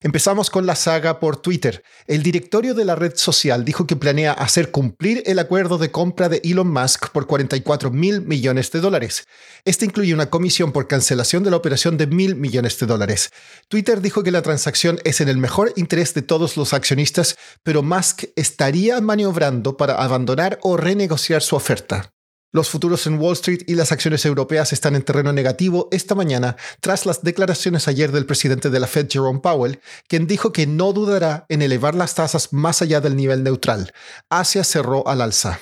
Empezamos con la saga por Twitter. El directorio de la red social dijo que planea hacer cumplir el acuerdo de compra de Elon Musk por 44 mil millones de dólares. Este incluye una comisión por cancelación de la operación de mil millones de dólares. Twitter dijo que la transacción es en el mejor interés de todos los accionistas, pero Musk estaría maniobrando para abandonar o renegociar su oferta. Los futuros en Wall Street y las acciones europeas están en terreno negativo esta mañana tras las declaraciones ayer del presidente de la Fed, Jerome Powell, quien dijo que no dudará en elevar las tasas más allá del nivel neutral. Asia cerró al alza.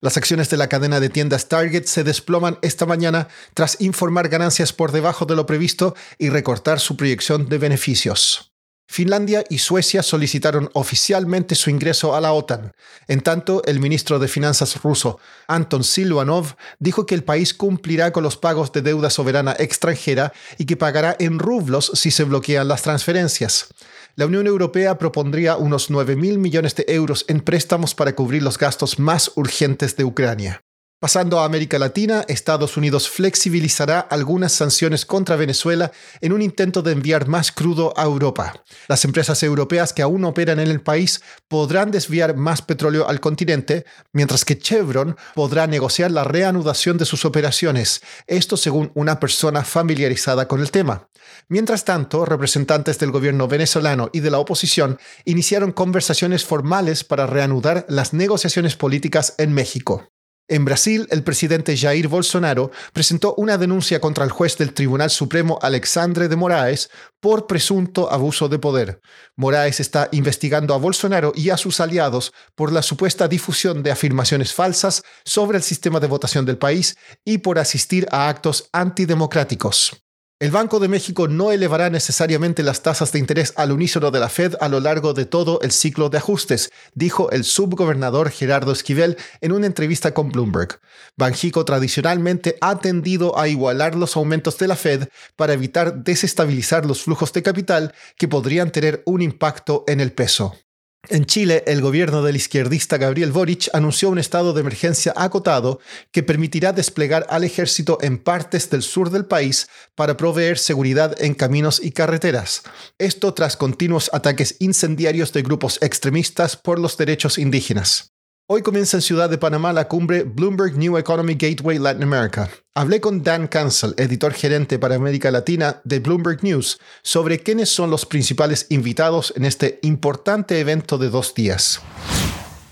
Las acciones de la cadena de tiendas Target se desploman esta mañana tras informar ganancias por debajo de lo previsto y recortar su proyección de beneficios. Finlandia y Suecia solicitaron oficialmente su ingreso a la OTAN. En tanto, el ministro de Finanzas ruso, Anton Silvanov, dijo que el país cumplirá con los pagos de deuda soberana extranjera y que pagará en rublos si se bloquean las transferencias. La Unión Europea propondría unos 9 mil millones de euros en préstamos para cubrir los gastos más urgentes de Ucrania. Pasando a América Latina, Estados Unidos flexibilizará algunas sanciones contra Venezuela en un intento de enviar más crudo a Europa. Las empresas europeas que aún operan en el país podrán desviar más petróleo al continente, mientras que Chevron podrá negociar la reanudación de sus operaciones, esto según una persona familiarizada con el tema. Mientras tanto, representantes del gobierno venezolano y de la oposición iniciaron conversaciones formales para reanudar las negociaciones políticas en México. En Brasil, el presidente Jair Bolsonaro presentó una denuncia contra el juez del Tribunal Supremo Alexandre de Moraes por presunto abuso de poder. Moraes está investigando a Bolsonaro y a sus aliados por la supuesta difusión de afirmaciones falsas sobre el sistema de votación del país y por asistir a actos antidemocráticos. El Banco de México no elevará necesariamente las tasas de interés al unísono de la Fed a lo largo de todo el ciclo de ajustes, dijo el subgobernador Gerardo Esquivel en una entrevista con Bloomberg. Banjico tradicionalmente ha tendido a igualar los aumentos de la Fed para evitar desestabilizar los flujos de capital que podrían tener un impacto en el peso. En Chile, el gobierno del izquierdista Gabriel Boric anunció un estado de emergencia acotado que permitirá desplegar al ejército en partes del sur del país para proveer seguridad en caminos y carreteras. Esto tras continuos ataques incendiarios de grupos extremistas por los derechos indígenas. Hoy comienza en Ciudad de Panamá la cumbre Bloomberg New Economy Gateway Latin America. Hablé con Dan Cancel, editor gerente para América Latina de Bloomberg News, sobre quiénes son los principales invitados en este importante evento de dos días.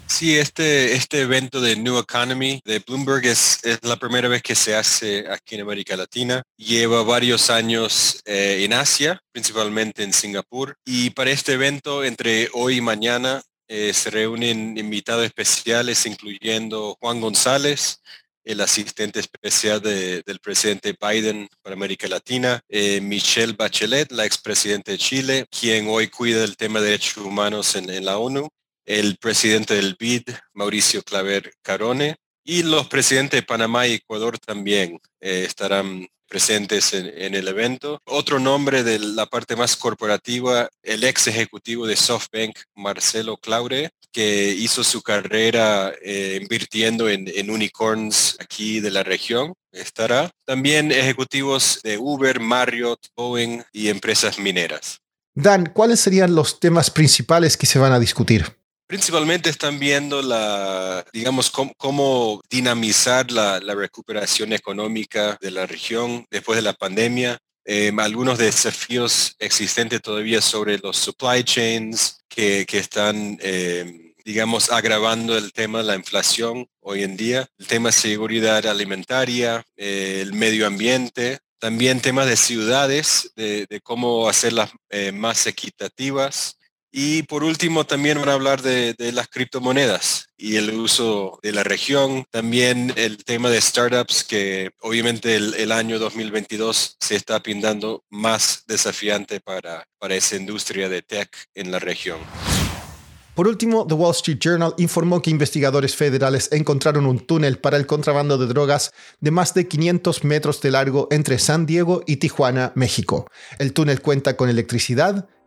Sí, este, este evento de New Economy de Bloomberg es, la primera vez que se hace aquí en América Latina. Lleva varios años eh, en Asia, principalmente en Singapur. Y para este evento, entre hoy y mañana, eh, se reúnen invitados especiales, incluyendo Juan González, el asistente especial del presidente Biden para América Latina, eh, Michelle Bachelet, la expresidenta de Chile, quien hoy cuida el tema de derechos humanos en, la ONU, el presidente del BID, Mauricio Claver Carone, y los presidentes de Panamá y Ecuador también eh, estarán presentes en, el evento. Otro nombre de la parte más corporativa, el ex ejecutivo de SoftBank, Marcelo Claure, que hizo su carrera eh, invirtiendo en, en unicorns aquí de la región estará. También ejecutivos de Uber, Marriott, Boeing y empresas mineras. Dan, ¿cuáles serían los temas principales que se van a discutir? Principalmente están viendo la, digamos, cómo, dinamizar la, recuperación económica de la región después de la pandemia. Em, algunos desafíos existentes todavía sobre los supply chains que, están, em, digamos, agravando el tema de la inflación hoy en día. El tema de seguridad alimentaria, eh, el medio ambiente, también temas de ciudades, de, cómo hacerlas eh, más equitativas y por último, también van a hablar de, las criptomonedas y el uso de la región. También el tema de startups, que obviamente el, año 2022 se está pintando más desafiante para, para esa industria de tech en la región. Por último, The Wall Street Journal informó que investigadores federales encontraron un túnel para el contrabando de drogas de más de 500 metros de largo entre San Diego y Tijuana, México. El túnel cuenta con electricidad